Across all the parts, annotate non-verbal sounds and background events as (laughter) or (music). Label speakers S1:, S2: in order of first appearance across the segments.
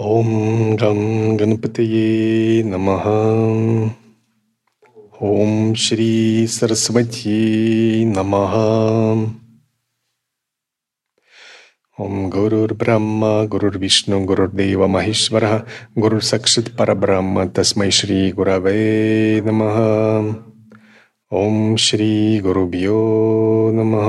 S1: ॐ रं गणपतये नमः। ॐ श्री सरस्वती नमः। ॐ गुरुर्ब्रह्म गुरुर्विष्णु गुरुर्देव महेश्वरः गुरुर्सक्षित् परब्रह्म तस्मै श्रीगुरवये नमः। ॐ श्री गुरुभ्यो नमः।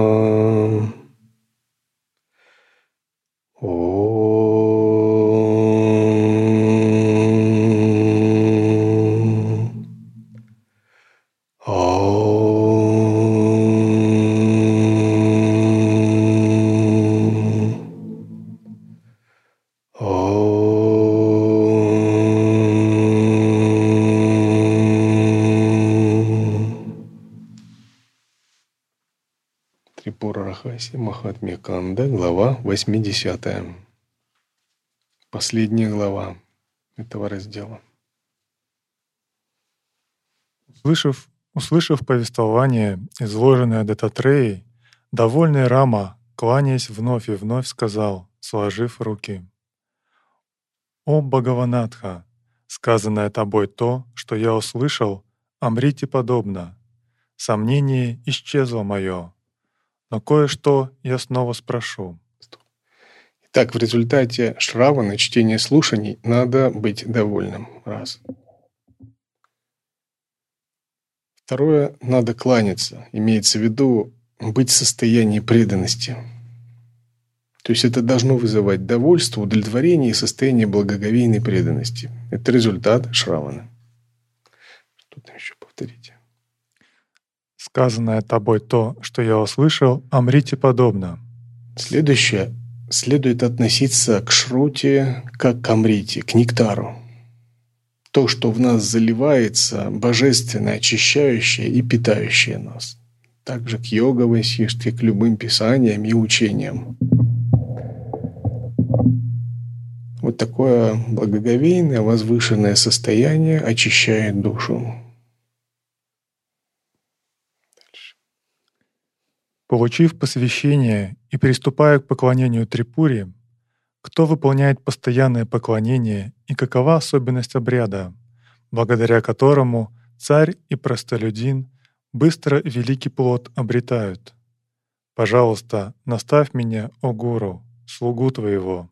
S1: Махатмья Канда, глава 80. Последняя глава этого раздела.
S2: Услышав, услышав повествование, изложенное Дататреей, довольный Рама, кланяясь вновь и вновь, сказал, сложив руки. «О Бхагаванатха, сказанное тобой то, что я услышал, Амрите подобно. Сомнение исчезло мое, но кое-что я снова спрошу.
S1: Итак, в результате шравана, чтения слушаний, надо быть довольным. Раз. Второе, надо кланяться. Имеется в виду быть в состоянии преданности. То есть это должно вызывать довольство, удовлетворение и состояние благоговейной преданности. Это результат шравана. Что там еще повторите?
S2: Сказанное тобой то, что я услышал, Амрите подобно.
S1: Следующее. Следует относиться к шруте как к Амрите, к нектару. То, что в нас заливается, божественное, очищающее и питающее нас. Также к йога васиште, к любым писаниям и учениям. Вот такое благоговейное, возвышенное состояние очищает душу.
S2: Получив посвящение и приступая к поклонению Трипури, кто выполняет постоянное поклонение и какова особенность обряда, благодаря которому царь и простолюдин быстро великий плод обретают. Пожалуйста, наставь меня, о гуру, слугу твоего.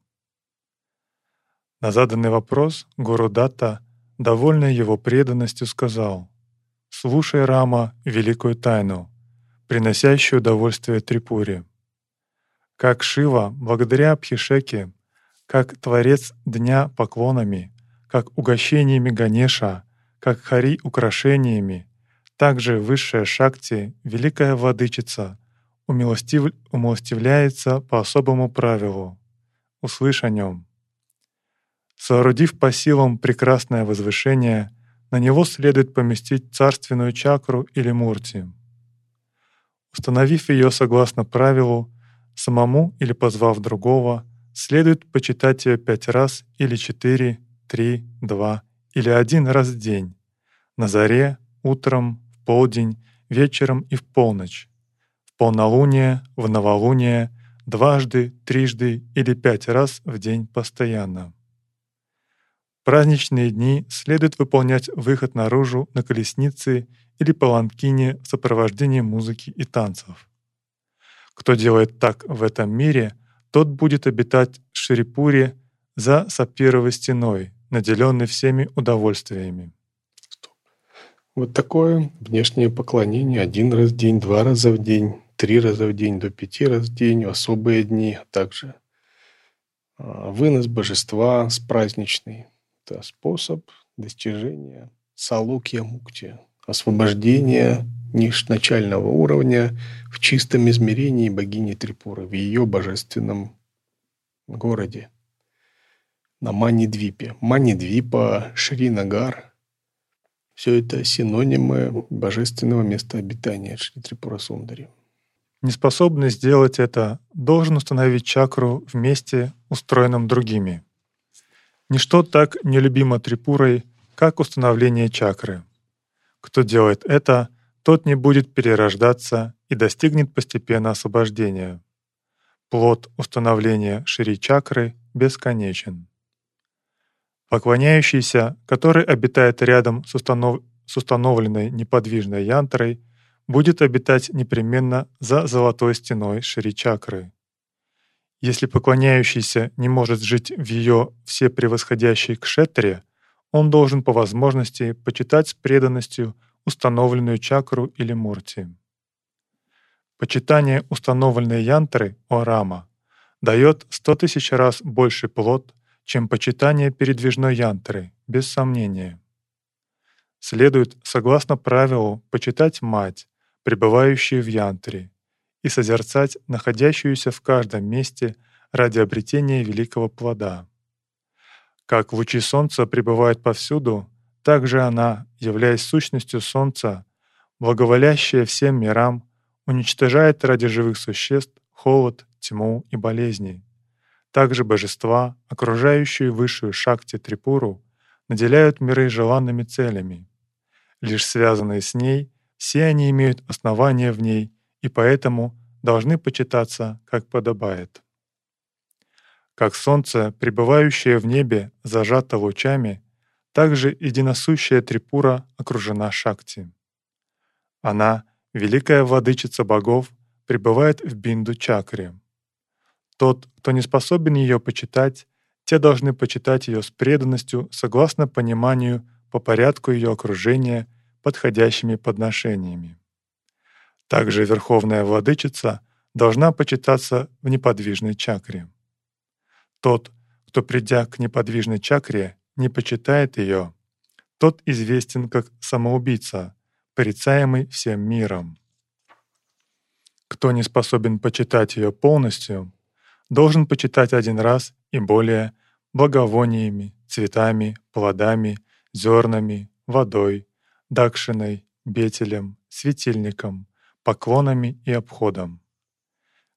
S2: На заданный вопрос гуру Датта, довольный его преданностью, сказал, «Слушай, Рама, великую тайну — приносящий удовольствие Трипуре. Как Шива, благодаря Абхишеке, как Творец Дня поклонами, как угощениями Ганеша, как Хари украшениями, также Высшая Шакти, Великая Владычица, умилостив... умилостивляется по особому правилу. Услышь о нем. Соорудив по силам прекрасное возвышение, на него следует поместить царственную чакру или мурти — Установив ее согласно правилу, самому или позвав другого, следует почитать ее пять раз или четыре, три, два или один раз в день, на заре, утром, в полдень, вечером и в полночь, в полнолуние, в новолуние, дважды, трижды или пять раз в день постоянно. Праздничные дни следует выполнять выход наружу на колеснице или паланкине в сопровождении музыки и танцев. Кто делает так в этом мире, тот будет обитать в Шрипуре за сапировой стеной, наделенный всеми удовольствиями.
S1: Вот такое внешнее поклонение один раз в день, два раза в день, три раза в день, до пяти раз в день, особые дни, а также а, вынос божества с праздничный. Это способ достижения салукья мукти, освобождения начального уровня в чистом измерении богини Трипуры, в ее божественном городе на Манидвипе. Манидвипа, Шринагар – все это синонимы божественного места обитания Шри Трипура Сундари.
S2: Неспособный сделать это должен установить чакру в месте, устроенном другими. Ничто так нелюбимо Трипурой, как установление чакры — кто делает это, тот не будет перерождаться и достигнет постепенно освобождения. Плод установления шири-чакры бесконечен. Поклоняющийся, который обитает рядом с, установ... с установленной неподвижной янтрой, будет обитать непременно за золотой стеной Шри-чакры. Если поклоняющийся не может жить в ее всепревосходящей кшетре, он должен по возможности почитать с преданностью установленную чакру или мурти. Почитание установленной янтры Орама дает сто тысяч раз больше плод, чем почитание передвижной янтры, без сомнения. Следует, согласно правилу, почитать мать, пребывающую в янтре, и созерцать находящуюся в каждом месте ради обретения великого плода. Как лучи солнца пребывают повсюду, так же она, являясь сущностью солнца, благоволящая всем мирам, уничтожает ради живых существ холод, тьму и болезни. Также божества, окружающие высшую шакти Трипуру, наделяют миры желанными целями. Лишь связанные с ней, все они имеют основания в ней и поэтому должны почитаться, как подобает. Как солнце, пребывающее в небе, зажато лучами, также единосущая Трипура окружена Шакти. Она, великая владычица богов, пребывает в Бинду-чакре. Тот, кто не способен ее почитать, те должны почитать ее с преданностью согласно пониманию по порядку ее окружения подходящими подношениями. Также Верховная Владычица должна почитаться в неподвижной чакре. Тот, кто, придя к неподвижной чакре, не почитает ее, тот известен как самоубийца, порицаемый всем миром. Кто не способен почитать ее полностью, должен почитать один раз и более благовониями, цветами, плодами, зернами, водой, дакшиной, бетелем, светильником, поклонами и обходом.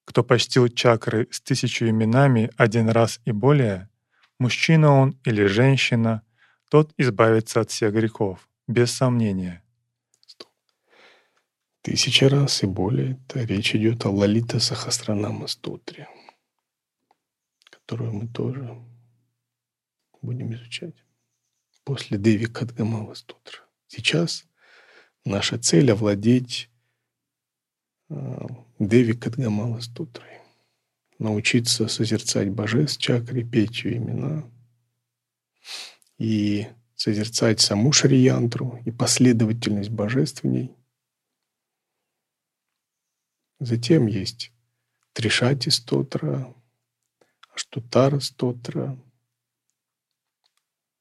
S2: Кто почтил чакры с тысячу именами один раз и более, мужчина он или женщина, тот избавится от всех грехов, без сомнения.
S1: Тысяча раз и более. Это речь идет о Лалита Сахасранама Стотре, которую мы тоже будем изучать после Деви Кадгамала Стотра. Сейчас наша цель — овладеть Деви Кадгамала Стутрой. Научиться созерцать божеств, чакры, петь ее имена и созерцать саму Шриянтру и последовательность божеств в ней. Затем есть Тришати Стотра, Аштутара Стотра,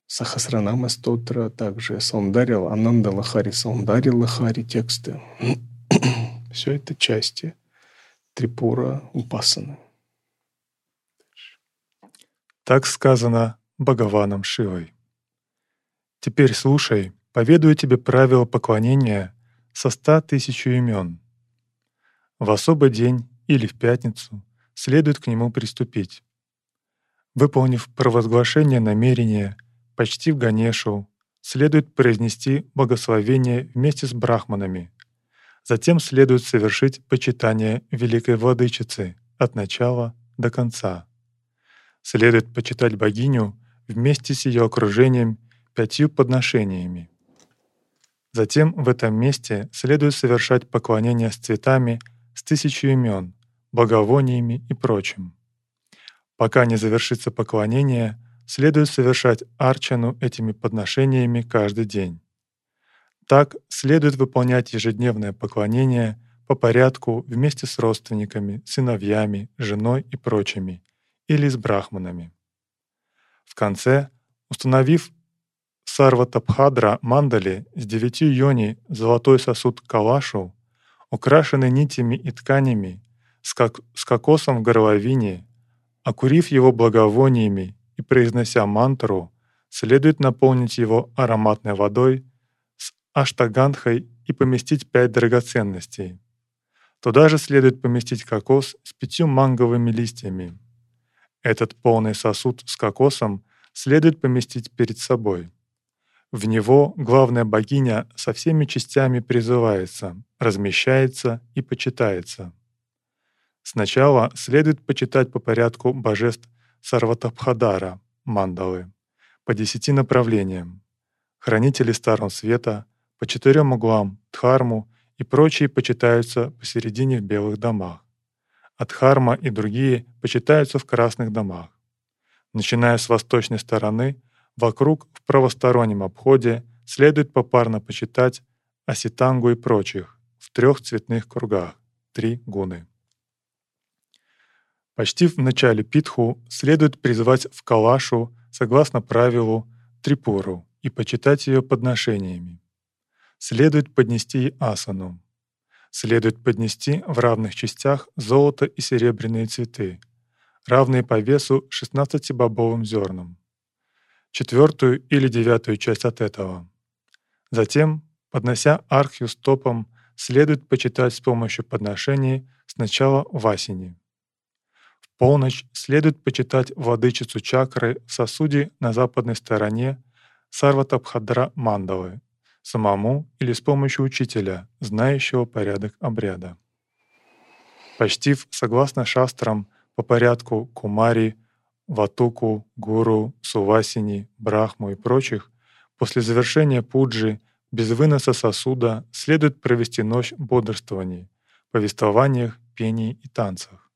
S1: Сахасранама Стотра, также Саундарил, Ананда Лахари, Саундари Лахари тексты. Все это части Трипура Упасаны.
S2: Так сказано Бхагаваном Шивой. Теперь слушай, поведаю тебе правила поклонения со ста тысячу имен. В особый день или в пятницу следует к нему приступить. Выполнив провозглашение намерения, почти в Ганешу, следует произнести благословение вместе с брахманами, Затем следует совершить почитание Великой Владычицы от начала до конца. Следует почитать богиню вместе с ее окружением пятью подношениями. Затем в этом месте следует совершать поклонение с цветами с тысячу имен, благовониями и прочим. Пока не завершится поклонение, следует совершать арчану этими подношениями каждый день. Так следует выполнять ежедневное поклонение по порядку вместе с родственниками, сыновьями, женой и прочими, или с брахманами. В конце, установив Сарватабхадра мандали с девятью йони золотой сосуд калашу, украшенный нитями и тканями, с, кок с кокосом в горловине, окурив его благовониями и произнося мантру, следует наполнить его ароматной водой аштагандхой и поместить пять драгоценностей. Туда же следует поместить кокос с пятью манговыми листьями. Этот полный сосуд с кокосом следует поместить перед собой. В него главная богиня со всеми частями призывается, размещается и почитается. Сначала следует почитать по порядку божеств Сарватабхадара, мандалы, по десяти направлениям. Хранители Старого Света по четырем углам Дхарму и прочие почитаются посередине в белых домах. Адхарма и другие почитаются в красных домах. Начиная с восточной стороны, вокруг в правостороннем обходе следует попарно почитать Аситангу и прочих в трех цветных кругах, три гуны. Почти в начале питху следует призвать в калашу согласно правилу трипуру и почитать ее подношениями. Следует поднести асану, следует поднести в равных частях золото и серебряные цветы, равные по весу 16-бобовым зернам, четвертую или девятую часть от этого. Затем, поднося архию стопом, следует почитать с помощью подношений сначала васини. В полночь следует почитать владычицу чакры в сосуде на западной стороне Сарватабхадра Мандалы самому или с помощью учителя, знающего порядок обряда. Почтив, согласно шастрам, по порядку Кумари, Ватуку, Гуру, Сувасини, Брахму и прочих, после завершения пуджи без выноса сосуда следует провести ночь бодрствований, повествованиях, пений и танцах.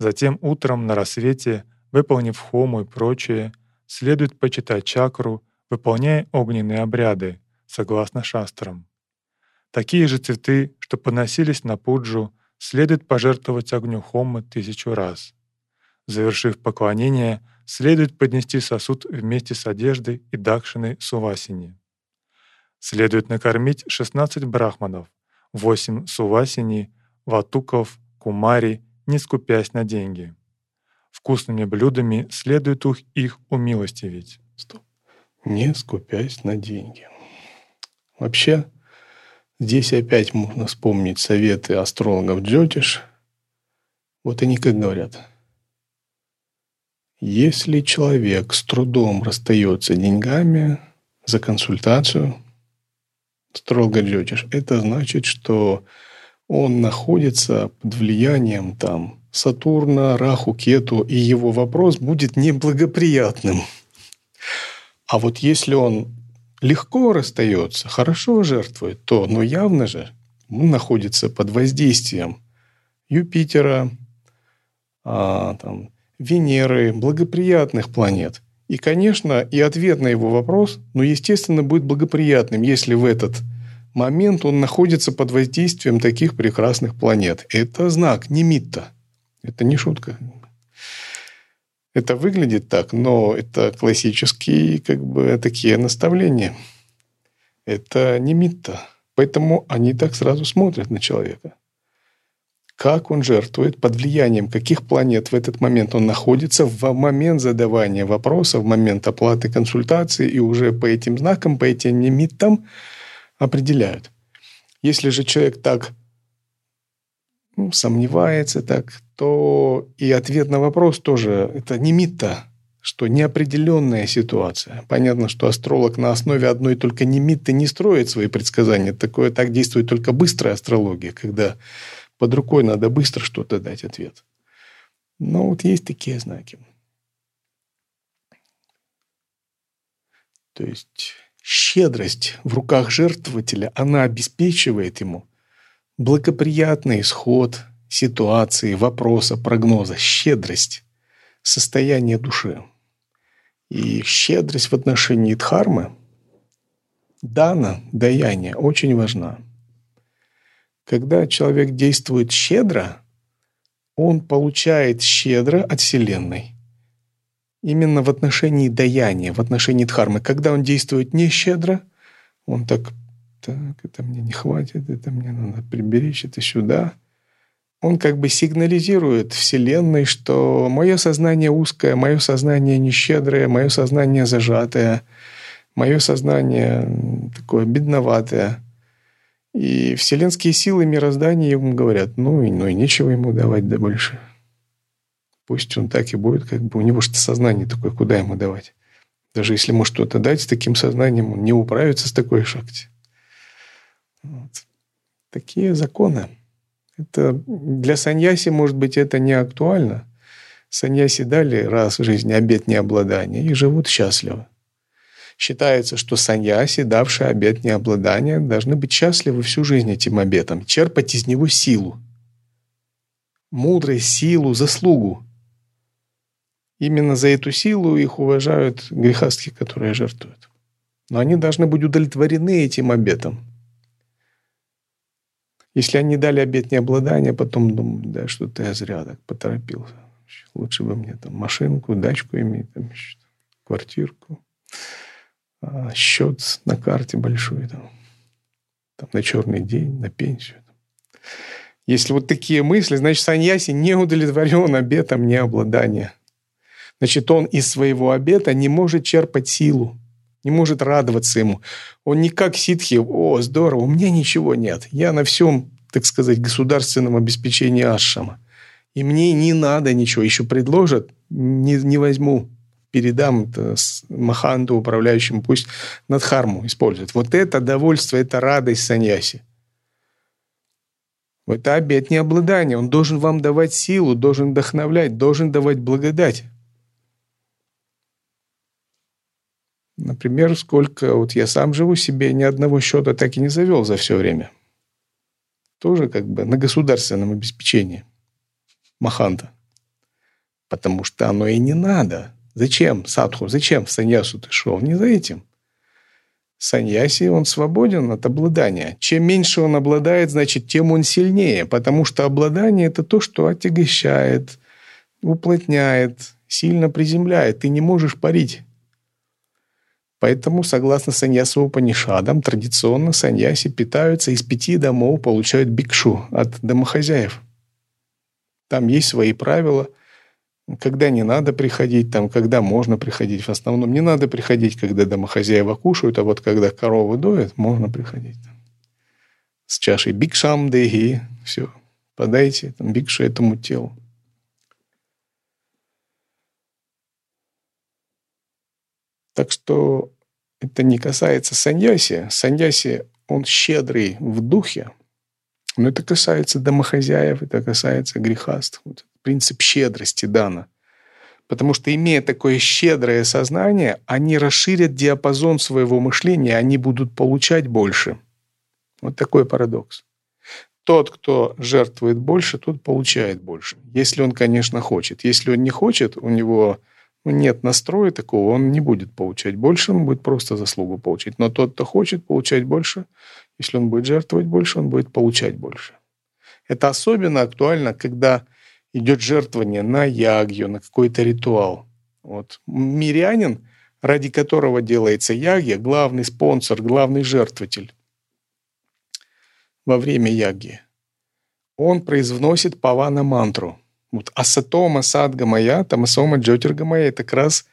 S2: Затем утром на рассвете, выполнив хому и прочее, следует почитать чакру, выполняя огненные обряды, согласно шастрам. Такие же цветы, что поносились на пуджу, следует пожертвовать огню хоммы тысячу раз. Завершив поклонение, следует поднести сосуд вместе с одеждой и дакшиной сувасини. Следует накормить 16 брахманов, 8 сувасини, ватуков, кумари, не скупясь на деньги. Вкусными блюдами следует их умилостивить.
S1: Стоп. Не скупясь на деньги. Вообще, здесь опять можно вспомнить советы астрологов Джотиш. Вот они как говорят. Если человек с трудом расстается деньгами за консультацию, строго Джотиш, это значит, что он находится под влиянием там Сатурна, Раху, Кету, и его вопрос будет неблагоприятным. А вот если он легко расстается, хорошо жертвует, то, но явно же находится под воздействием Юпитера, а, там, Венеры, благоприятных планет. И, конечно, и ответ на его вопрос, ну, естественно, будет благоприятным, если в этот момент он находится под воздействием таких прекрасных планет. Это знак, не митта. Это не шутка. Это выглядит так, но это классические как бы такие наставления. Это не митта. Поэтому они так сразу смотрят на человека. Как он жертвует, под влиянием каких планет в этот момент он находится в момент задавания вопроса, в момент оплаты консультации, и уже по этим знакам, по этим немиттам определяют. Если же человек так ну, сомневается так, то и ответ на вопрос тоже это не мита, что неопределенная ситуация. Понятно, что астролог на основе одной только немиты не строит свои предсказания. Такое так действует только быстрая астрология, когда под рукой надо быстро что-то дать ответ. Но вот есть такие знаки. То есть щедрость в руках жертвователя, она обеспечивает ему благоприятный исход ситуации, вопроса, прогноза, щедрость, состояние души. И щедрость в отношении дхармы, дана, даяние, очень важна. Когда человек действует щедро, он получает щедро от Вселенной. Именно в отношении даяния, в отношении дхармы. Когда он действует не щедро, он так так, это мне не хватит, это мне надо приберечь, это сюда. Он как бы сигнализирует Вселенной, что мое сознание узкое, мое сознание нещедрое, мое сознание зажатое, мое сознание такое бедноватое. И вселенские силы мироздания ему говорят, ну и, ну и нечего ему давать да больше. Пусть он так и будет, как бы у него что сознание такое, куда ему давать. Даже если ему что-то дать с таким сознанием, он не управится с такой шахте. Вот. Такие законы. Это для саньяси, может быть, это не актуально. Саньяси дали раз в жизни обет необладания и живут счастливо. Считается, что саньяси, давшие обет необладания, должны быть счастливы всю жизнь этим обетом, черпать из него силу. Мудрость, силу, заслугу. Именно за эту силу их уважают грехастки, которые жертвуют. Но они должны быть удовлетворены этим обетом. Если они дали обет необладания, потом думают, да, что-то я зря так поторопился. Лучше бы мне там машинку, дачку иметь, там, квартирку, а, счет на карте большой, там, там, на черный день, на пенсию. Если вот такие мысли, значит, Саньяси не удовлетворен обетом необладания. Значит, он из своего обета не может черпать силу, не может радоваться ему. Он не как ситхи, о, здорово, у меня ничего нет. Я на всем, так сказать, государственном обеспечении ашама. И мне не надо ничего. Еще предложат, не, не возьму. Передам это Маханту, управляющему, пусть Надхарму использует. Вот это довольство, это радость саньяси. Это обет необладания. Он должен вам давать силу, должен вдохновлять, должен давать благодать. Например, сколько вот я сам живу себе, ни одного счета так и не завел за все время. Тоже как бы на государственном обеспечении. Маханта. Потому что оно и не надо. Зачем садху, зачем в саньясу ты шел? Не за этим. Саньяси, он свободен от обладания. Чем меньше он обладает, значит, тем он сильнее, потому что обладание – это то, что отягощает, уплотняет, сильно приземляет. Ты не можешь парить. Поэтому, согласно саньясу Упанишадам, традиционно саньяси питаются из пяти домов, получают бикшу от домохозяев. Там есть свои правила, когда не надо приходить, там, когда можно приходить. В основном не надо приходить, когда домохозяева кушают, а вот когда коровы доят, можно приходить. С чашей бикшам деги, все, подайте там, бикшу этому телу. Так что это не касается саньяси. Саньяси, он щедрый в духе, но это касается домохозяев, это касается грехаств. Вот принцип щедрости дана. Потому что, имея такое щедрое сознание, они расширят диапазон своего мышления, они будут получать больше. Вот такой парадокс. Тот, кто жертвует больше, тот получает больше. Если он, конечно, хочет. Если он не хочет, у него нет настроя такого, он не будет получать больше, он будет просто заслугу получить. Но тот, кто хочет получать больше, если он будет жертвовать больше, он будет получать больше. Это особенно актуально, когда идет жертвование на ягью, на какой-то ритуал. Вот. Мирянин, ради которого делается ягья, главный спонсор, главный жертвователь во время ягьи, он произносит павана мантру – вот асатома садга моя, тамасома джотирга моя – это как раз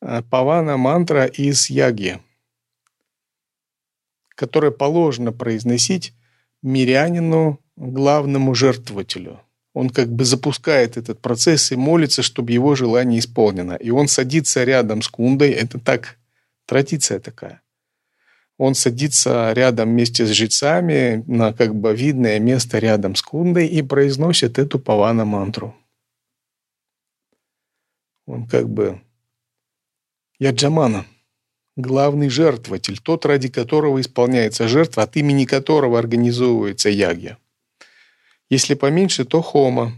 S1: э, павана мантра из яги, которая положено произносить мирянину, главному жертвователю. Он как бы запускает этот процесс и молится, чтобы его желание исполнено. И он садится рядом с кундой. Это так, традиция такая. Он садится рядом вместе с жрецами на как бы видное место рядом с кундой и произносит эту павана мантру. Он как бы Яджамана, главный жертвователь, тот, ради которого исполняется жертва, от имени которого организовывается ягья. Если поменьше, то хома,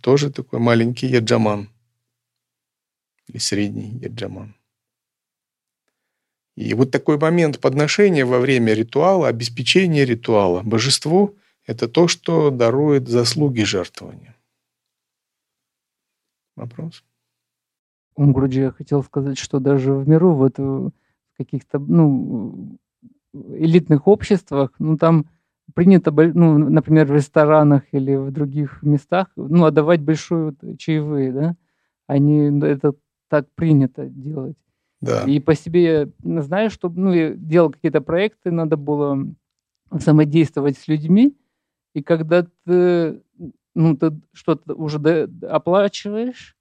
S1: тоже такой маленький яджаман или средний яджаман. И вот такой момент подношения во время ритуала, обеспечения ритуала божеству – это то, что дарует заслуги жертвования. Вопрос?
S3: Унгруджи я хотел сказать, что даже в миру, вот в каких-то, ну, элитных обществах, ну, там принято, ну, например, в ресторанах или в других местах, ну, отдавать большую чаевые, да, они, ну, это так принято делать.
S1: Да.
S3: И по себе я знаю, что, ну, я делал какие-то проекты, надо было взаимодействовать с людьми, и когда ты, ну, ты что-то уже оплачиваешь,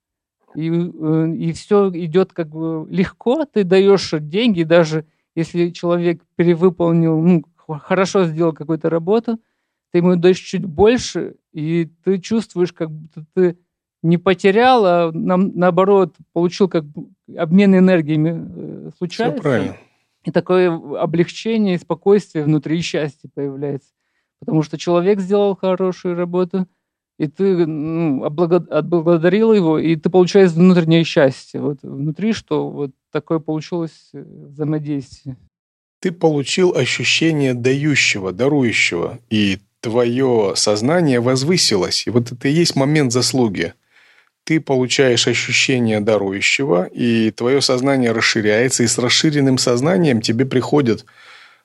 S3: и, э, и все идет как бы легко, ты даешь деньги, даже если человек перевыполнил, ну, хорошо сделал какую-то работу, ты ему даешь чуть больше, и ты чувствуешь, как будто ты не потерял, а нам, наоборот получил как обмен энергиями э, случается.
S1: Все правильно.
S3: И такое облегчение и спокойствие внутри счастья появляется. Потому что человек сделал хорошую работу, и ты ну, отблагодарил его, и ты получаешь внутреннее счастье. Вот внутри, что вот такое получилось э, взаимодействие.
S1: Ты получил ощущение дающего, дарующего, и твое сознание возвысилось. И вот это и есть момент заслуги. Ты получаешь ощущение дарующего, и твое сознание расширяется, и с расширенным сознанием тебе приходят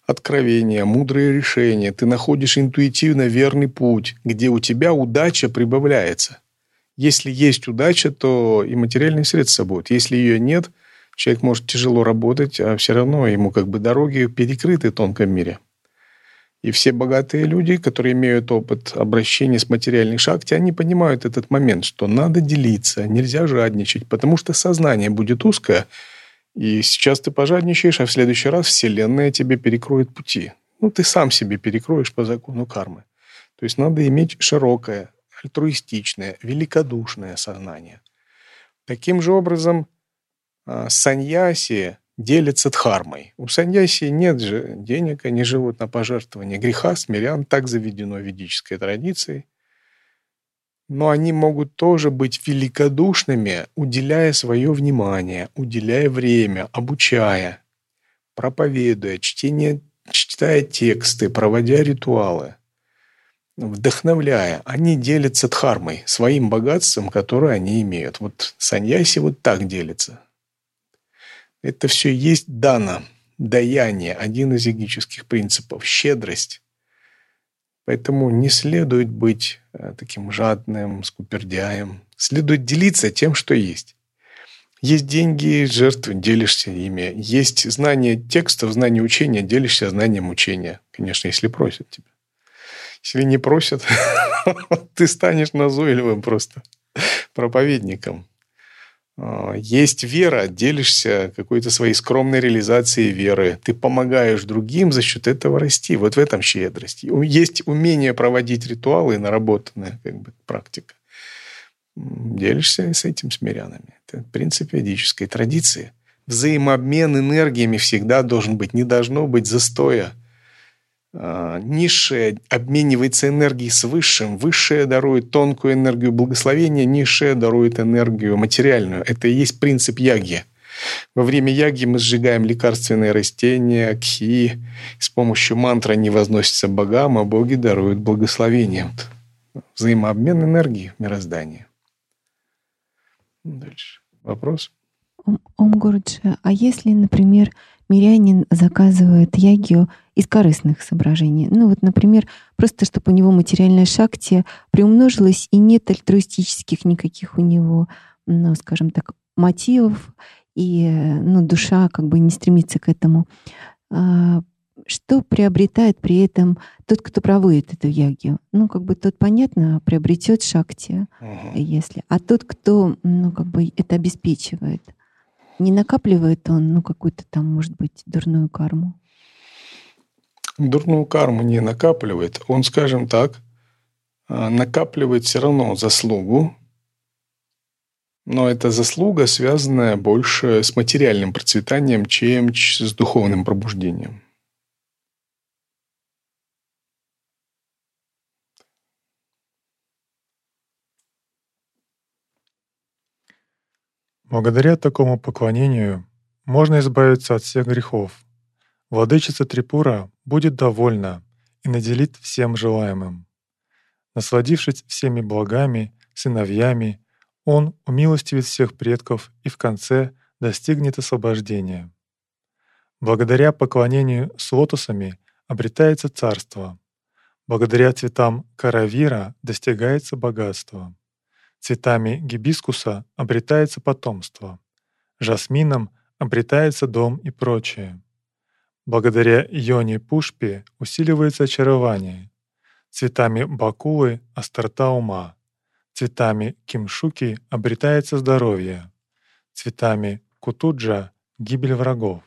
S1: откровения, мудрые решения. Ты находишь интуитивно верный путь, где у тебя удача прибавляется. Если есть удача, то и материальные средства будут. Если ее нет, человек может тяжело работать, а все равно ему как бы дороги перекрыты в тонком мире. И все богатые люди, которые имеют опыт обращения с материальной шахте, они понимают этот момент, что надо делиться, нельзя жадничать, потому что сознание будет узкое, и сейчас ты пожадничаешь, а в следующий раз Вселенная тебе перекроет пути. Ну, ты сам себе перекроешь по закону кармы. То есть надо иметь широкое, альтруистичное, великодушное сознание. Таким же образом, а, саньяси делится дхармой. У саньяси нет же денег, они живут на пожертвование греха, смирян, так заведено ведической традицией. Но они могут тоже быть великодушными, уделяя свое внимание, уделяя время, обучая, проповедуя, чтение, читая тексты, проводя ритуалы, вдохновляя. Они делятся дхармой, своим богатством, которое они имеют. Вот саньяси вот так делится. Это все есть дано, даяние, один из егических принципов, щедрость. Поэтому не следует быть э, таким жадным, скупердяем. Следует делиться тем, что есть. Есть деньги, жертвы, делишься ими. Есть знание текстов, знание учения, делишься знанием учения. Конечно, если просят тебя. Если не просят, (laughs) ты станешь назойливым просто проповедником. А, есть вера, делишься какой-то своей скромной реализацией веры. Ты помогаешь другим за счет этого расти. Вот в этом щедрость. Есть умение проводить ритуалы, наработанная как бы, практика. Делишься с этим с мирянами. Это принцип ведической традиции. Взаимообмен энергиями всегда должен быть. Не должно быть застоя – низшее обменивается энергией с высшим, высшее дарует тонкую энергию благословения, низшее дарует энергию материальную. Это и есть принцип яги. Во время яги мы сжигаем лекарственные растения, кхи. С помощью мантры они возносятся богам, а боги даруют благословение. Взаимообмен энергии в мироздании. Дальше. Вопрос?
S4: Ом Гурджи, а если, например, мирянин заказывает ягию из корыстных соображений. Ну вот, например, просто чтобы у него материальная шакти приумножилась, и нет альтруистических никаких у него, ну, скажем так, мотивов, и ну, душа как бы не стремится к этому. А, что приобретает при этом тот, кто проводит эту ягию? Ну, как бы тот, понятно, приобретет шакти, uh-huh. если. А тот, кто, ну, как бы это обеспечивает — не накапливает он, ну, какую-то там, может быть, дурную карму?
S1: Дурную карму не накапливает. Он, скажем так, а, накапливает все равно заслугу, но эта заслуга, связанная больше с материальным процветанием, чем с духовным пробуждением.
S2: Благодаря такому поклонению можно избавиться от всех грехов. Владычица Трипура будет довольна и наделит всем желаемым. Насладившись всеми благами, сыновьями, он умилостивит всех предков и в конце достигнет освобождения. Благодаря поклонению с лотосами обретается царство. Благодаря цветам каравира достигается богатство. Цветами гибискуса обретается потомство, жасмином обретается дом и прочее. Благодаря ионе пушпи усиливается очарование, цветами бакулы — острота ума, цветами кимшуки обретается здоровье, цветами кутуджа — гибель врагов.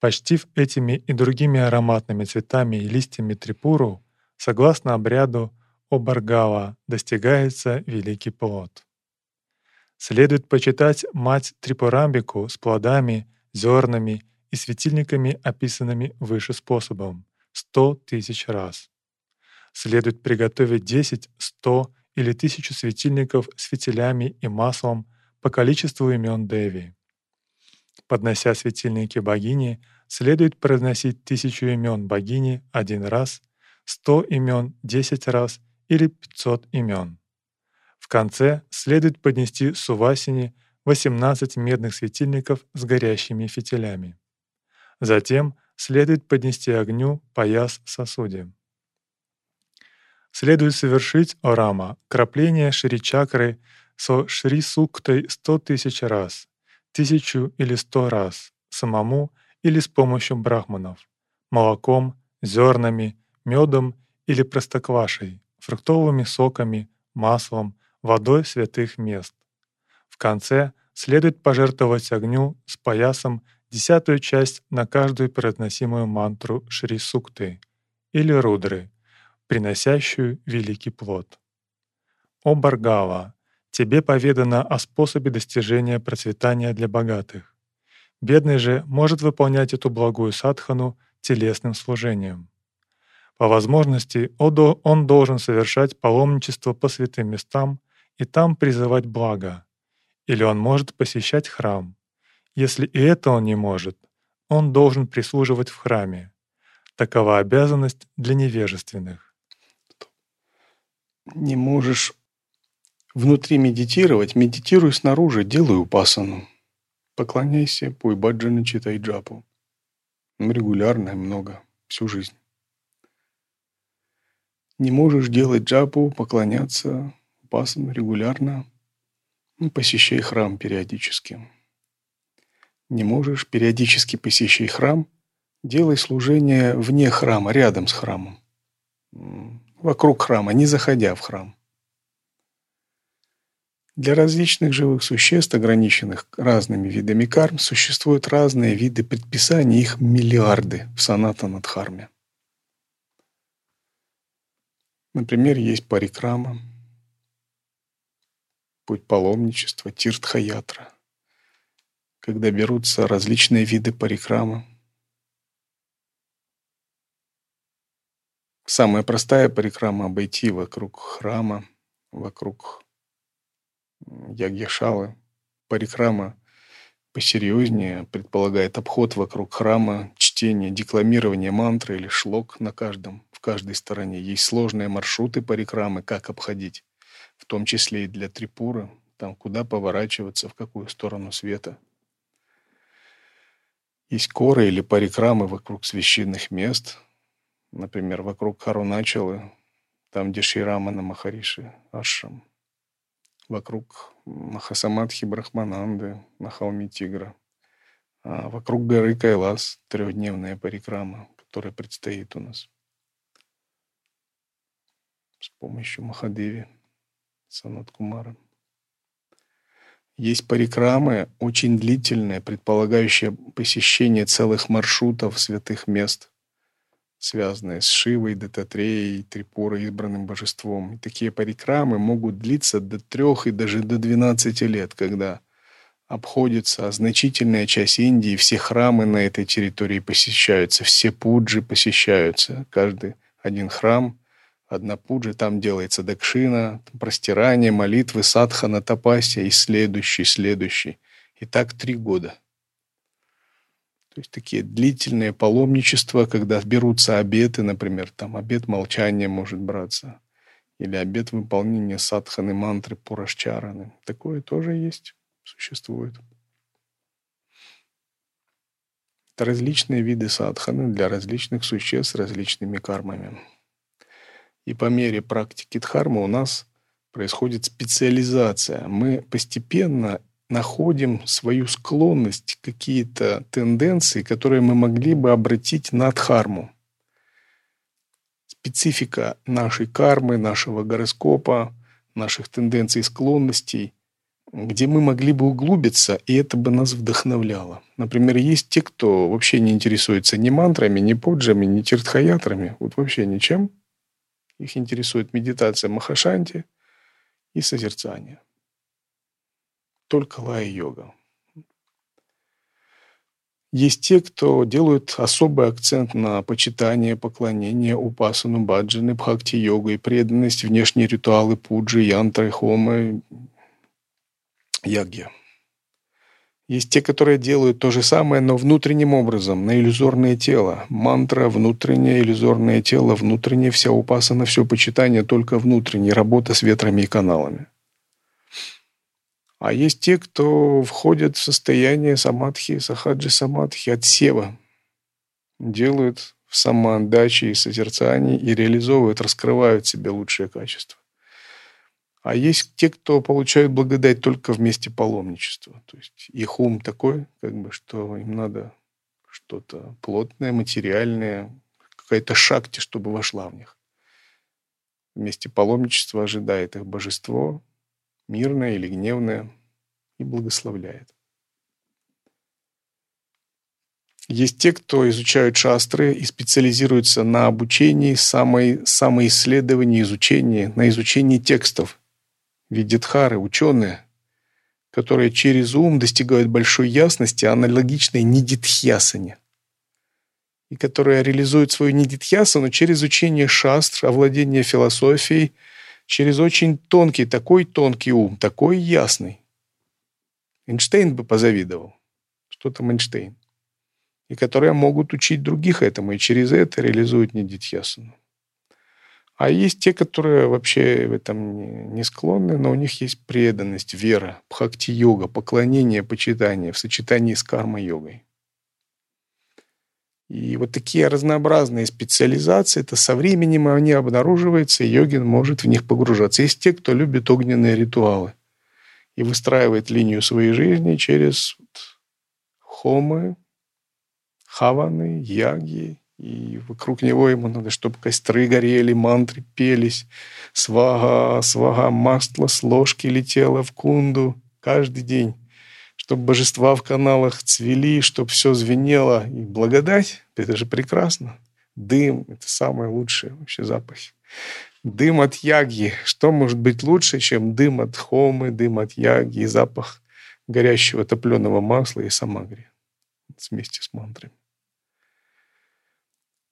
S2: Почтив этими и другими ароматными цветами и листьями трипуру, согласно обряду Обаргава достигается великий плод. следует почитать мать Трипурамбику с плодами, зернами и светильниками, описанными выше способом, сто тысяч раз. Следует приготовить 10, 100 или тысячу светильников с фитилями и маслом по количеству имен Деви. Поднося светильники богини, следует произносить тысячу имен богини один раз, сто имен десять раз или пятьсот имен. В конце следует поднести сувасине 18 медных светильников с горящими фитилями. Затем следует поднести огню пояс сосуде. Следует совершить орама, крапление шри-чакры со шри-суктой сто тысяч раз, тысячу или сто раз, самому или с помощью брахманов, молоком, зернами, медом или простоквашей, фруктовыми соками, маслом, водой святых мест. В конце следует пожертвовать огню с поясом десятую часть на каждую произносимую мантру Шри Сукты или Рудры, приносящую великий плод. О Баргава, тебе поведано о способе достижения процветания для богатых. Бедный же может выполнять эту благую садхану телесным служением. По возможности он должен совершать паломничество по святым местам и там призывать благо. Или он может посещать храм. Если и это он не может, он должен прислуживать в храме. Такова обязанность для невежественных.
S1: Не можешь внутри медитировать, медитируй снаружи, делай упасану. Поклоняйся, пой баджаны, читай джапу. Регулярно и много, всю жизнь. Не можешь делать джапу, поклоняться, упасану регулярно, ну, посещай храм периодически. Не можешь, периодически посещай храм, делай служение вне храма, рядом с храмом. Вокруг храма, не заходя в храм. Для различных живых существ, ограниченных разными видами карм, существуют разные виды предписаний, их миллиарды в санатанадхарме. Например, есть парикрама, путь паломничества, тиртхаятра, когда берутся различные виды парикрама. Самая простая парикрама — обойти вокруг храма, вокруг Ягьяшалы. Парикрама посерьезнее предполагает обход вокруг храма, чтение, декламирование мантры или шлок на каждом, в каждой стороне. Есть сложные маршруты парикрамы, как обходить, в том числе и для трипуры, там куда поворачиваться, в какую сторону света. Есть коры или парикрамы вокруг священных мест, например, вокруг Харуначалы, там, где Ширамана Махариши, Ашрам – вокруг Махасамадхи Брахмананды на холме Тигра, а вокруг горы Кайлас трехдневная парикрама, которая предстоит у нас с помощью Махадеви Санат Кумара. Есть парикрамы очень длительные, предполагающие посещение целых маршрутов святых мест – связанные с Шивой, Дататреей, Трипурой, избранным божеством. И такие парикрамы могут длиться до трех и даже до двенадцати лет, когда обходится значительная часть Индии, все храмы на этой территории посещаются, все пуджи посещаются. Каждый один храм, одна пуджа, там делается дакшина, простирание, молитвы, садхана, тапасия и следующий, следующий. И так три года – то есть такие длительные паломничества, когда берутся обеты, например, там обет молчания может браться, или обет выполнения садханы, мантры, пурашчараны. Такое тоже есть, существует. Это различные виды садханы для различных существ с различными кармами. И по мере практики дхармы у нас происходит специализация. Мы постепенно находим свою склонность, какие-то тенденции, которые мы могли бы обратить на дхарму. Специфика нашей кармы, нашего гороскопа, наших тенденций и склонностей, где мы могли бы углубиться, и это бы нас вдохновляло. Например, есть те, кто вообще не интересуется ни мантрами, ни поджами, ни тиртхаятрами, вот вообще ничем. Их интересует медитация Махашанти и созерцание. только лая-йога. Есть те, кто делают особый акцент на почитание, поклонение, упасану, баджаны, бхакти-йогу и преданность, внешние ритуалы пуджи, янтры, хомы, ягья. Есть те, которые делают то же самое, но внутренним образом, на иллюзорное тело. Мантра, внутреннее иллюзорное тело, внутреннее вся упасана, все почитание только внутреннее, работа с ветрами и каналами. А есть те, кто входят в состояние самадхи, сахаджи самадхи, отсева, делают в самоотдаче и созерцании и реализовывают, раскрывают себе лучшие качества. А есть те, кто получают благодать только в месте паломничества. То есть их ум такой, как бы, что им надо что-то плотное, материальное, какая-то шакти, чтобы вошла в них. В месте паломничества ожидает их божество, мирное или гневное, и благословляет. Есть те, кто изучают шастры и специализируются на обучении, самой, самоисследовании, изучении, на изучении текстов. Видитхары, ученые, которые через ум достигают большой ясности, аналогичной нидитхьясане. И которые реализуют свою нидитхьясану через учение шастр, овладение философией – через очень тонкий, такой тонкий ум, такой ясный. Эйнштейн бы позавидовал. Что там Эйнштейн? И которые могут учить других этому, и через это реализуют Нидитьясану. А есть те, которые вообще в этом не склонны, но у них есть преданность, вера, бхакти-йога, поклонение, почитание в сочетании с карма-йогой. И вот такие разнообразные специализации, это со временем они обнаруживаются, и йогин может в них погружаться. Есть те, кто любит огненные ритуалы и выстраивает линию своей жизни через хомы, хаваны, яги, и вокруг него ему надо, чтобы костры горели, мантры пелись, свага, свага, масло с ложки летело в кунду каждый день чтобы божества в каналах цвели, чтобы все звенело. И благодать, это же прекрасно. Дым – это самый лучший вообще запах. Дым от яги. Что может быть лучше, чем дым от хомы, дым от яги и запах горящего топленого масла и самагри вместе с мантрами.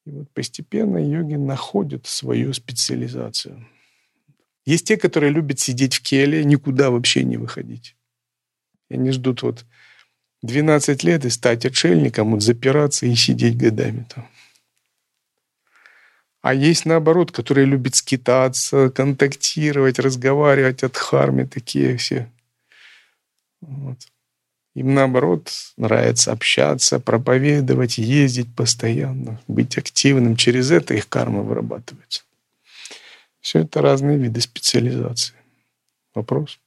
S1: И вот постепенно йоги находят свою специализацию. Есть те, которые любят сидеть в келе, никуда вообще не выходить. И они ждут вот 12 лет и стать отшельником, вот запираться и сидеть годами там. А есть наоборот, которые любят скитаться, контактировать, разговаривать от харми, такие все. Вот. Им наоборот нравится общаться, проповедовать, ездить постоянно, быть активным. Через это их карма вырабатывается. Все это разные виды специализации. Вопрос?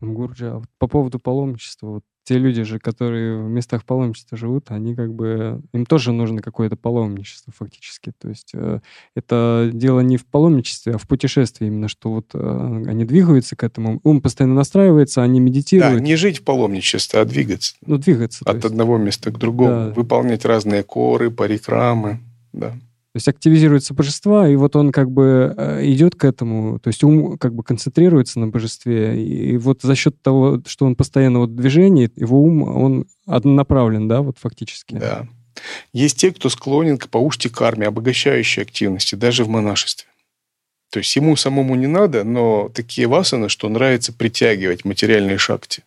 S5: Гурджа. По поводу паломничества, вот те люди же, которые в местах паломничества живут, они как бы, им тоже нужно какое-то паломничество фактически. То есть э, это дело не в паломничестве, а в путешествии именно, что вот э, они двигаются к этому, ум постоянно настраивается, они медитируют.
S1: Да, не жить в паломничестве, а двигаться.
S5: Ну, двигаться.
S1: От есть. одного места к другому, да. выполнять разные коры, парикрамы, да.
S5: То есть активизируются божества, и вот он как бы э, идет к этому, то есть ум как бы концентрируется на божестве, и вот за счет того, что он постоянно вот в движении, его ум, он однонаправлен, да, вот фактически.
S1: Да. Есть те, кто склонен к паушти карме, обогащающей активности, даже в монашестве. То есть ему самому не надо, но такие васаны, что нравится притягивать материальные шакти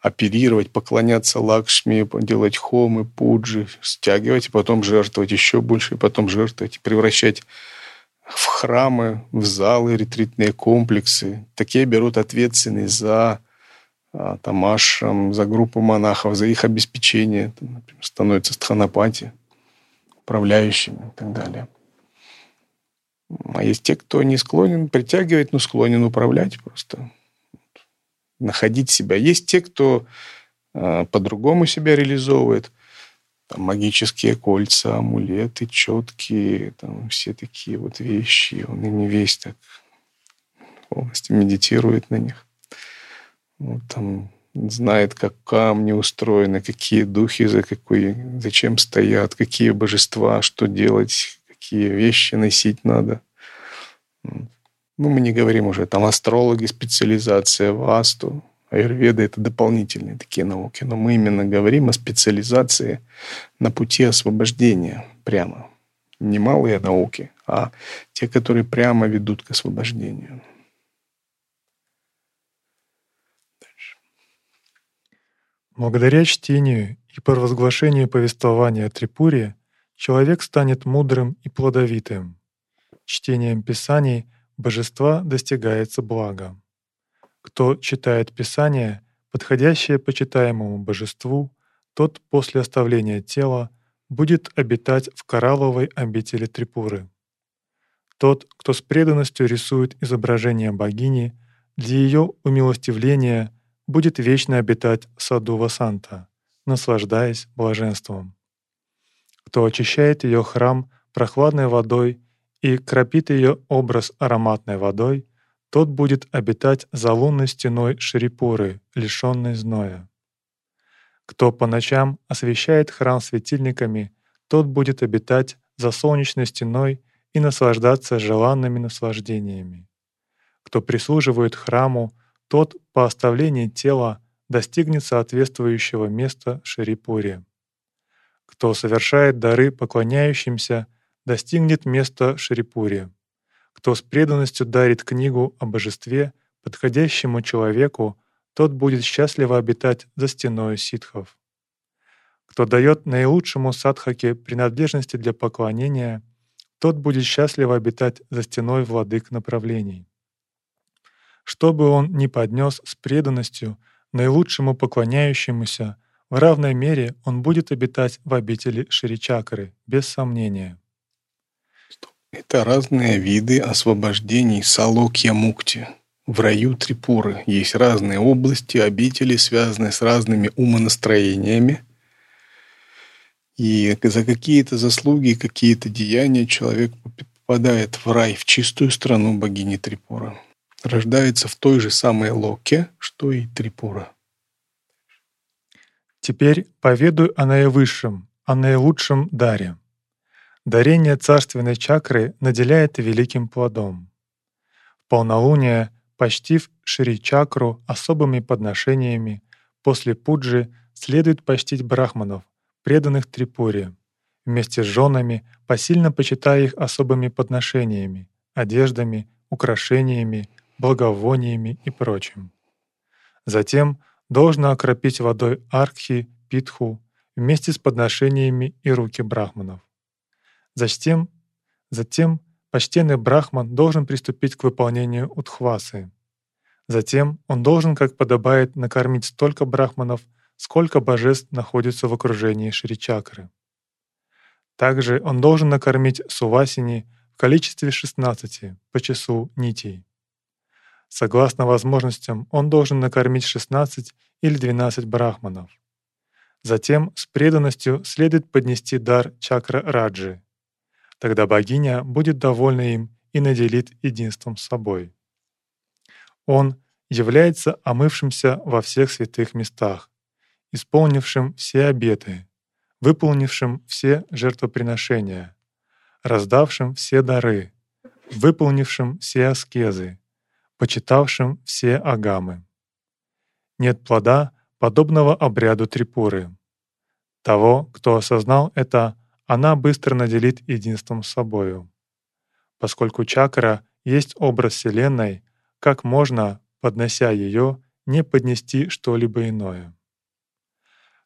S1: оперировать, поклоняться Лакшми, делать хомы, пуджи, стягивать, и потом жертвовать еще больше, и потом жертвовать, превращать в храмы, в залы, ретритные комплексы. Такие берут ответственность за а, там, ашрам, за группу монахов, за их обеспечение, там, например, становятся стханапати, управляющими и так далее. А есть те, кто не склонен притягивать, но склонен управлять просто находить себя. Есть те, кто э, по-другому себя реализовывает. Там, магические кольца, амулеты, четкие, там, все такие вот вещи. Он и не весь так полностью медитирует на них. Вот, там знает, как камни устроены, какие духи за какой, зачем стоят, какие божества, что делать, какие вещи носить надо. Ну, мы не говорим уже там астрологи, специализация в асту, Аюрведа – это дополнительные такие науки. Но мы именно говорим о специализации на пути освобождения прямо. Не малые науки, а те, которые прямо ведут к освобождению.
S2: Благодаря чтению и провозглашению повествования о Трипуре человек станет мудрым и плодовитым. Чтением Писаний божества достигается блага. Кто читает Писание, подходящее почитаемому божеству, тот после оставления тела будет обитать в коралловой обители Трипуры. Тот, кто с преданностью рисует изображение богини, для ее умилостивления будет вечно обитать в саду Васанта, наслаждаясь блаженством. Кто очищает ее храм прохладной водой и кропит ее образ ароматной водой, тот будет обитать за лунной стеной Шрипуры, лишенной зноя. Кто по ночам освещает храм светильниками, тот будет обитать за солнечной стеной и наслаждаться желанными наслаждениями. Кто прислуживает храму, тот по оставлении тела достигнет соответствующего места Шерипуре. Кто совершает дары поклоняющимся, достигнет места в Шерипуре. Кто с преданностью дарит книгу о божестве подходящему человеку, тот будет счастливо обитать за стеной ситхов. Кто дает наилучшему садхаке принадлежности для поклонения, тот будет счастливо обитать за стеной владык направлений. Что бы он ни поднес с преданностью наилучшему поклоняющемуся, в равной мере он будет обитать в обители Ширичакры, без сомнения.
S1: Это разные виды освобождений Салокья-Мукти. В раю Трипуры есть разные области, обители, связанные с разными умонастроениями. И за какие-то заслуги, какие-то деяния человек попадает в рай, в чистую страну богини Трипура рождается в той же самой Локе, что и Трипура.
S2: Теперь поведаю о наивысшем, о наилучшем даре. Дарение царственной чакры наделяет великим плодом. В полнолуние, почтив Шри-чакру особыми подношениями, после пуджи следует почтить брахманов, преданных Трипуре, вместе с женами, посильно почитая их особыми подношениями, одеждами, украшениями, благовониями и прочим. Затем должно окропить водой аркхи, питху вместе с подношениями и руки брахманов. Затем, затем почтенный брахман должен приступить к выполнению утхвасы. Затем он должен, как подобает, накормить столько брахманов, сколько божеств находится в окружении Шричакры. Также он должен накормить сувасини в количестве 16 по часу нитей. Согласно возможностям, он должен накормить 16 или 12 брахманов. Затем с преданностью следует поднести дар чакра Раджи. Тогда богиня будет довольна им и наделит единством с собой. Он является омывшимся во всех святых местах, исполнившим все обеты, выполнившим все жертвоприношения, раздавшим все дары, выполнившим все аскезы, почитавшим все агамы. Нет плода, подобного обряду Трипуры. Того, кто осознал это, она быстро наделит единством с собою. Поскольку чакра есть образ Вселенной, как можно, поднося ее, не поднести что-либо иное?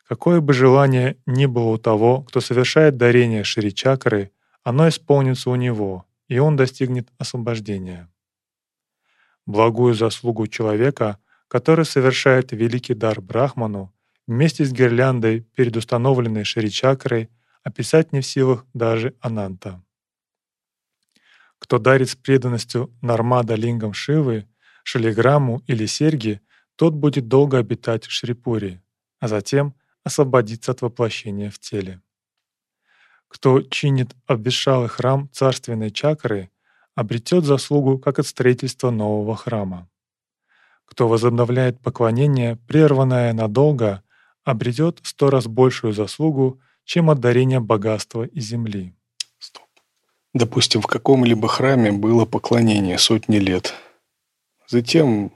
S2: Какое бы желание ни было у того, кто совершает дарение Шри Чакры, оно исполнится у него, и он достигнет освобождения благую заслугу человека, который совершает великий дар Брахману, вместе с гирляндой перед установленной Шри-чакрой описать не в силах даже Ананта. Кто дарит с преданностью Нармада лингам Шивы, шалиграмму или серьги, тот будет долго обитать в Шрипуре, а затем освободиться от воплощения в теле. Кто чинит обветшалый храм царственной чакры, обретет заслугу как от строительства нового храма. Кто возобновляет поклонение, прерванное надолго, обретет сто раз большую заслугу, чем от дарения богатства и земли.
S1: Стоп. Допустим, в каком-либо храме было поклонение сотни лет. Затем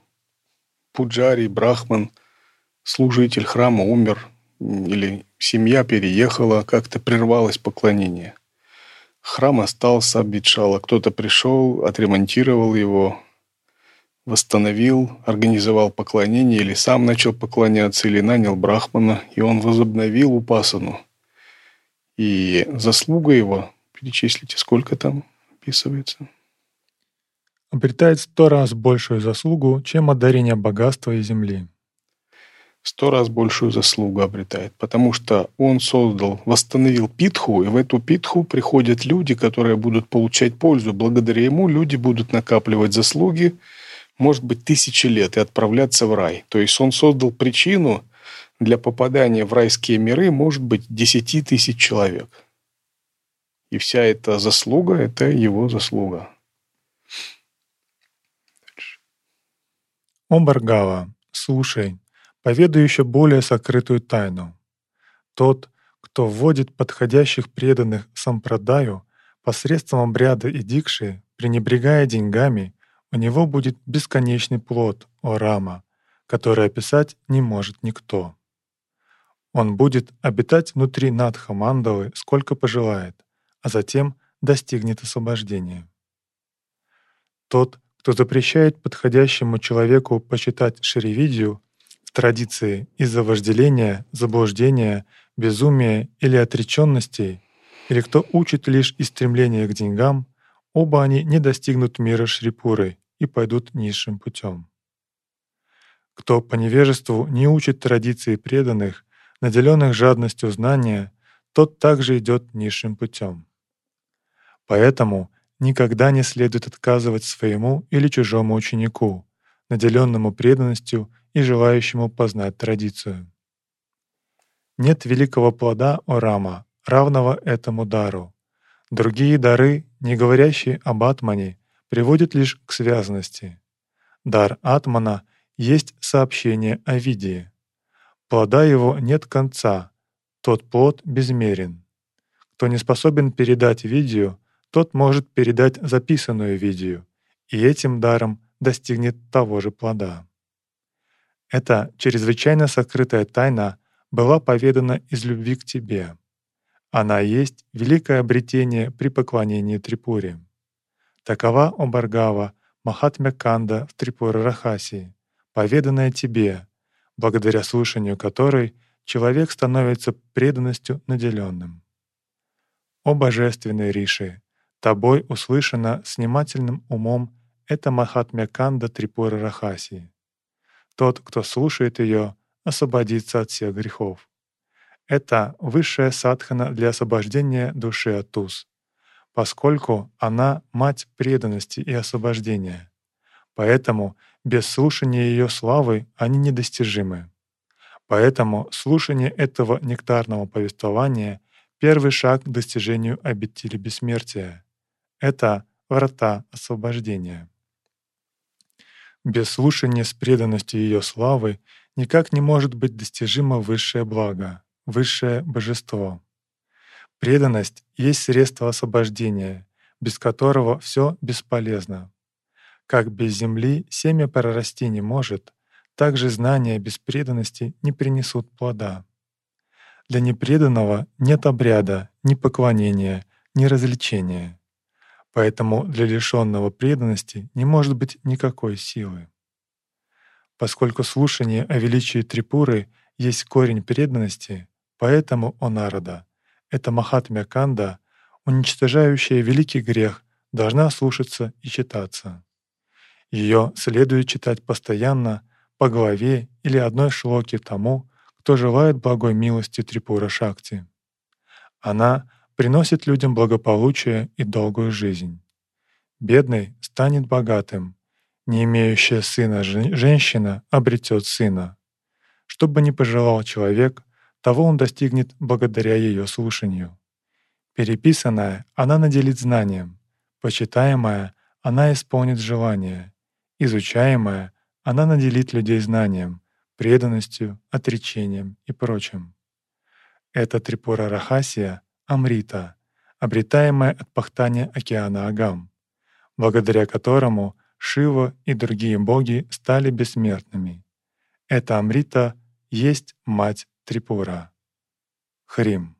S1: пуджари, брахман, служитель храма умер, или семья переехала, как-то прервалось поклонение. Храм остался, обветшал, кто-то пришел, отремонтировал его, восстановил, организовал поклонение, или сам начал поклоняться, или нанял брахмана, и он возобновил упасану. И заслуга его, перечислите, сколько там описывается?
S2: Обретает сто раз большую заслугу, чем одарение богатства и земли
S1: сто раз большую заслугу обретает, потому что он создал, восстановил питху, и в эту питху приходят люди, которые будут получать пользу. Благодаря ему люди будут накапливать заслуги, может быть, тысячи лет и отправляться в рай. То есть он создал причину для попадания в райские миры, может быть, десяти тысяч человек. И вся эта заслуга – это его заслуга.
S2: О Баргава, слушай, поведаю еще более сокрытую тайну. Тот, кто вводит подходящих преданных сампрадаю посредством обряда и дикши, пренебрегая деньгами, у него будет бесконечный плод, о Рама, который описать не может никто. Он будет обитать внутри Надха Мандалы сколько пожелает, а затем достигнет освобождения. Тот, кто запрещает подходящему человеку почитать Шривидию, традиции из-за вожделения, заблуждения, безумия или отреченности, или кто учит лишь из стремления к деньгам, оба они не достигнут мира Шрипуры и пойдут низшим путем. Кто по невежеству не учит традиции преданных, наделенных жадностью знания, тот также идет низшим путем. Поэтому никогда не следует отказывать своему или чужому ученику, наделенному преданностью и желающему познать традицию. Нет великого плода Орама, равного этому дару. Другие дары, не говорящие об Атмане, приводят лишь к связанности. Дар Атмана есть сообщение о виде. Плода его нет конца, тот плод безмерен. Кто не способен передать видео, тот может передать записанную видео, и этим даром достигнет того же плода. Эта чрезвычайно сокрытая тайна была поведана из любви к тебе. Она есть великое обретение при поклонении Трипуре. Такова, о Баргава, Махатмя Канда в Трипура Рахаси, поведанная тебе, благодаря слушанию которой человек становится преданностью наделенным. О Божественный Риши, тобой услышано с внимательным умом это Махатмя Канда Трипура Рахаси. Тот, кто слушает ее, освободится от всех грехов. Это высшая садхана для освобождения души от туз, поскольку она — мать преданности и освобождения. Поэтому без слушания ее славы они недостижимы. Поэтому слушание этого нектарного повествования — первый шаг к достижению обители бессмертия. Это врата освобождения. Без слушания с преданностью ее славы никак не может быть достижимо высшее благо, высшее божество. Преданность есть средство освобождения, без которого все бесполезно. Как без земли семя прорасти не может, так же знания без преданности не принесут плода. Для непреданного нет обряда, ни поклонения, ни развлечения. Поэтому для лишенного преданности не может быть никакой силы. Поскольку слушание о величии Трипуры есть корень преданности, поэтому о Нарада, это Махатмя Канда, уничтожающая великий грех, должна слушаться и читаться. Ее следует читать постоянно по главе или одной шлоке тому, кто желает благой милости Трипура Шакти. Она приносит людям благополучие и долгую жизнь. Бедный станет богатым, не имеющая сына женщина обретет сына. Что бы ни пожелал человек, того он достигнет благодаря ее слушанию. Переписанная она наделит знанием, почитаемая она исполнит желание, изучаемая она наделит людей знанием, преданностью, отречением и прочим. Это Трипура Рахасия Амрита, обретаемая от пахтания океана Агам, благодаря которому Шива и другие боги стали бессмертными. Эта Амрита есть мать Трипура. Хрим.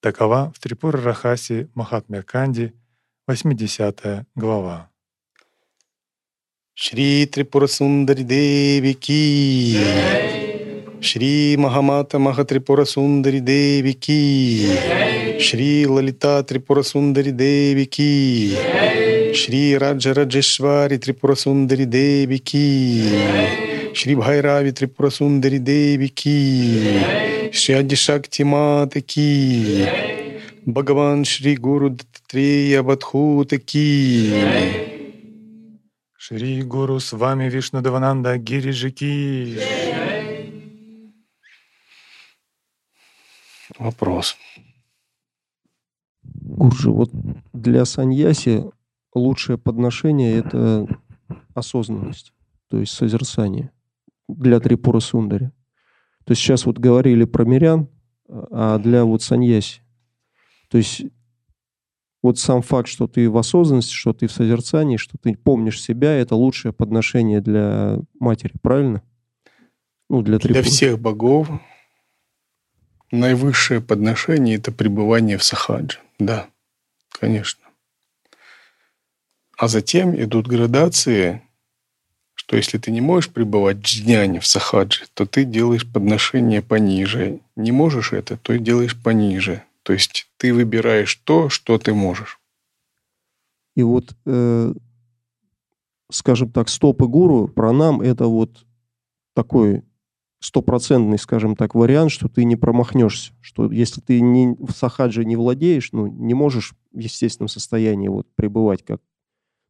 S2: Такова в Трипура Рахаси Махатме Канди, 80 глава.
S1: Шри Трипура Сундари Деви Ки. Шри Махамата Махатрипура Сундари Деви Ки. Шри Лалита Трипура Сундари Деви Ки. Шри Раджа Раджешвари Трипура Сундари Деви Ки. Шри Бхайрави Трипура Сундари Деви Ки. Шри Адишакти Мата Ки. Бхагаван Шри Гуру Даттатрея Бадхута Ки.
S2: Шри Гуру с вами Вишнудавананда Гириджики.
S1: Вопрос.
S6: Гурджи, вот для саньяси лучшее подношение — это осознанность, то есть созерцание для Трипура Сундари. То есть сейчас вот говорили про мирян, а для вот саньяси. То есть вот сам факт, что ты в осознанности, что ты в созерцании, что ты помнишь себя, это лучшее подношение для матери, правильно?
S1: Ну, для, для всех богов наивысшее подношение – это пребывание в сахадже. Да, конечно. А затем идут градации, что если ты не можешь пребывать джняне в сахадже, то ты делаешь подношение пониже. Не можешь это, то и делаешь пониже. То есть ты выбираешь то, что ты можешь.
S6: И вот, э, скажем так, стопы гуру, пранам – это вот такой стопроцентный, скажем так, вариант, что ты не промахнешься. Что если ты не, в сахаджи не владеешь, ну, не можешь в естественном состоянии вот пребывать, как,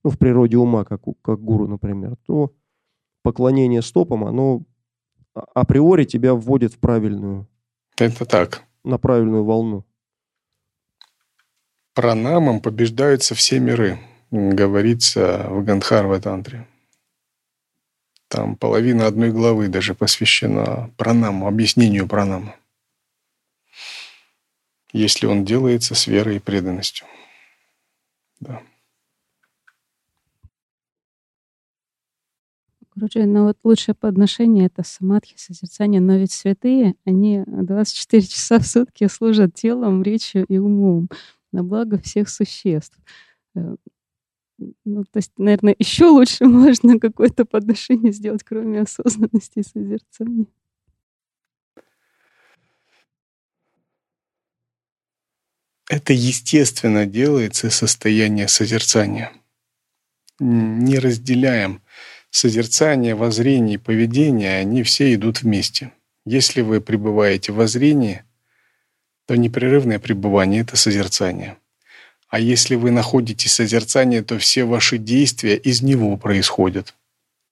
S6: ну, в природе ума, как, как гуру, например, то поклонение стопам, оно а, априори тебя вводит в правильную...
S1: Это так.
S6: На правильную волну.
S1: Пранамом побеждаются все миры, говорится в Гандхарва Тантре. Там половина одной главы даже посвящена пранаму, объяснению пранама. Если он делается с верой и преданностью. Да.
S7: Короче, ну вот лучшее подношение — это самадхи, созерцание. Но ведь святые, они 24 часа в сутки служат телом, речью и умом на благо всех существ. Э, ну, то есть, наверное, еще лучше (laughs) можно какое-то подношение сделать, кроме осознанности и созерцания.
S1: Это естественно делается состояние созерцания. Не разделяем созерцание, воззрение и поведение, они все идут вместе. Если вы пребываете в воззрении, то непрерывное пребывание — это созерцание. А если вы находите созерцание, то все ваши действия из него происходят.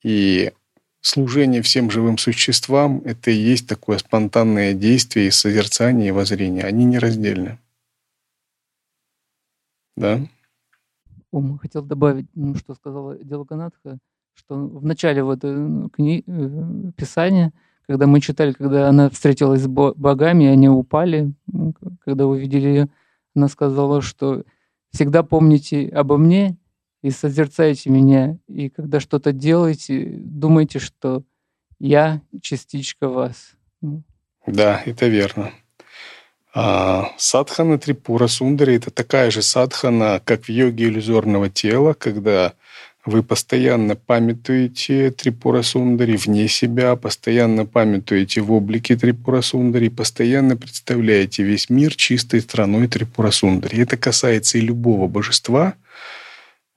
S1: И служение всем живым существам — это и есть такое спонтанное действие и созерцание, и воззрение. Они нераздельны. Да?
S3: Ом, хотел добавить, ну, что сказала Делганатха, что в начале вот э, кни... Э, Писания — когда мы читали, когда она встретилась с богами, они упали, когда увидели ее, она сказала, что всегда помните обо мне и созерцайте меня, и когда что-то делаете, думайте, что я частичка вас.
S1: Да, это верно. А, садхана Трипура Сундари – это такая же садхана, как в йоге иллюзорного тела, когда вы постоянно памятуете Трипура Сундари вне себя, постоянно памятуете в облике Трипура Сундари, постоянно представляете весь мир чистой страной Трипура Сундари. Это касается и любого божества,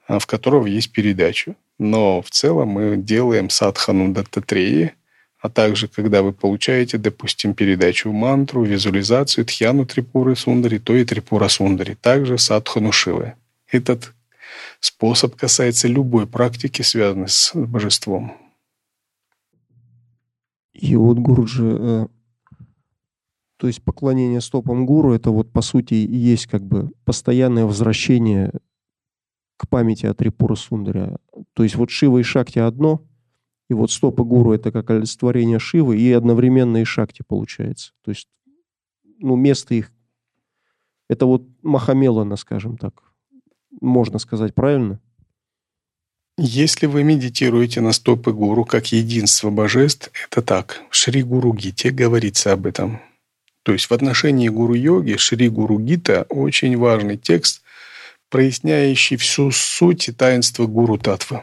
S1: а, в которого есть передача. Но в целом мы делаем садхану даттатреи, а также, когда вы получаете, допустим, передачу мантру, визуализацию тхьяну Трипуры Сундари, то и Трипура Сундари, также садхану Шивы. Этот способ касается любой практики, связанной с божеством.
S6: И вот Гуруджи, э, то есть поклонение стопам гуру, это вот по сути есть как бы постоянное возвращение к памяти о Трипура Сундаря. То есть вот Шива и Шакти одно, и вот стопы гуру это как олицетворение Шивы, и одновременно и Шакти получается. То есть ну, место их, это вот Махамелана, скажем так, можно сказать правильно?
S1: Если вы медитируете на стопы гуру как единство божеств, это так. Шри Гуру Гите говорится об этом. То есть в отношении гуру-йоги Шри Гуру Гита очень важный текст, проясняющий всю суть и таинство гуру Татвы.